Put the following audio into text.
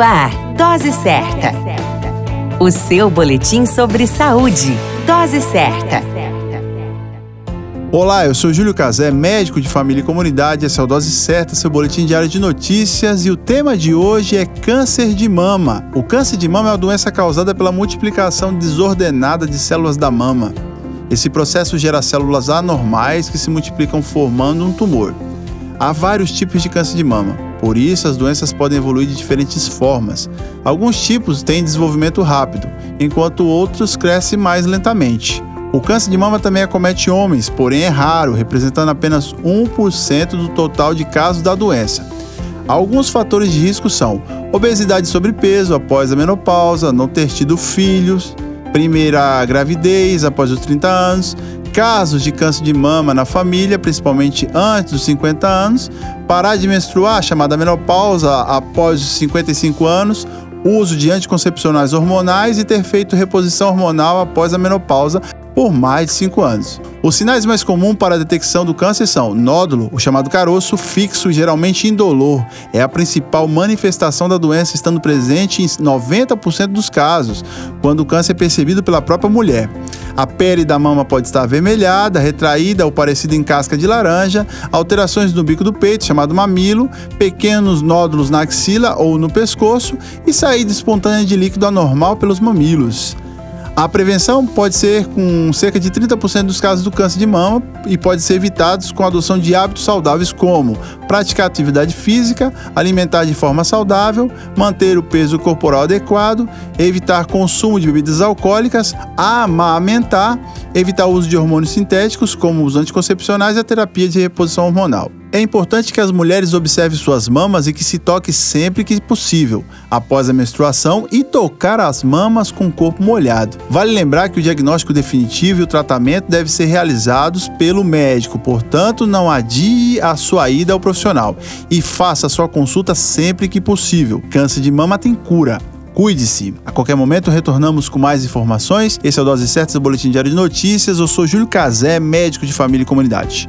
Ar, Dose Certa. O seu boletim sobre saúde. Dose Certa. Olá, eu sou Júlio Cazé, médico de família e comunidade. Essa é o Dose Certa, seu boletim diário de notícias. E o tema de hoje é câncer de mama. O câncer de mama é uma doença causada pela multiplicação desordenada de células da mama. Esse processo gera células anormais que se multiplicam formando um tumor. Há vários tipos de câncer de mama, por isso as doenças podem evoluir de diferentes formas. Alguns tipos têm desenvolvimento rápido, enquanto outros crescem mais lentamente. O câncer de mama também acomete homens, porém é raro, representando apenas 1% do total de casos da doença. Alguns fatores de risco são obesidade e sobrepeso após a menopausa, não ter tido filhos, primeira gravidez após os 30 anos, casos de câncer de mama na família, principalmente antes dos 50 anos, parar de menstruar, chamada menopausa, após os 55 anos, uso de anticoncepcionais hormonais e ter feito reposição hormonal após a menopausa por mais de 5 anos. Os sinais mais comuns para a detecção do câncer são nódulo, o chamado caroço, fixo, geralmente indolor. É a principal manifestação da doença, estando presente em 90% dos casos, quando o câncer é percebido pela própria mulher. A pele da mama pode estar avermelhada, retraída ou parecida em casca de laranja, alterações no bico do peito, chamado mamilo, pequenos nódulos na axila ou no pescoço e saída espontânea de líquido anormal pelos mamilos. A prevenção pode ser com cerca de 30% dos casos do câncer de mama e pode ser evitados com a adoção de hábitos saudáveis como praticar atividade física, alimentar de forma saudável, manter o peso corporal adequado, evitar consumo de bebidas alcoólicas, amamentar, evitar o uso de hormônios sintéticos como os anticoncepcionais e a terapia de reposição hormonal. É importante que as mulheres observem suas mamas e que se toque sempre que possível, após a menstruação e tocar as mamas com o corpo molhado. Vale lembrar que o diagnóstico definitivo e o tratamento devem ser realizados pelo médico, portanto, não adie a sua ida ao profissional e faça sua consulta sempre que possível. Câncer de mama tem cura. Cuide-se. A qualquer momento retornamos com mais informações. Esse é o Dose Certas, o Boletim Diário de Notícias. Eu sou Júlio Cazé, médico de família e comunidade.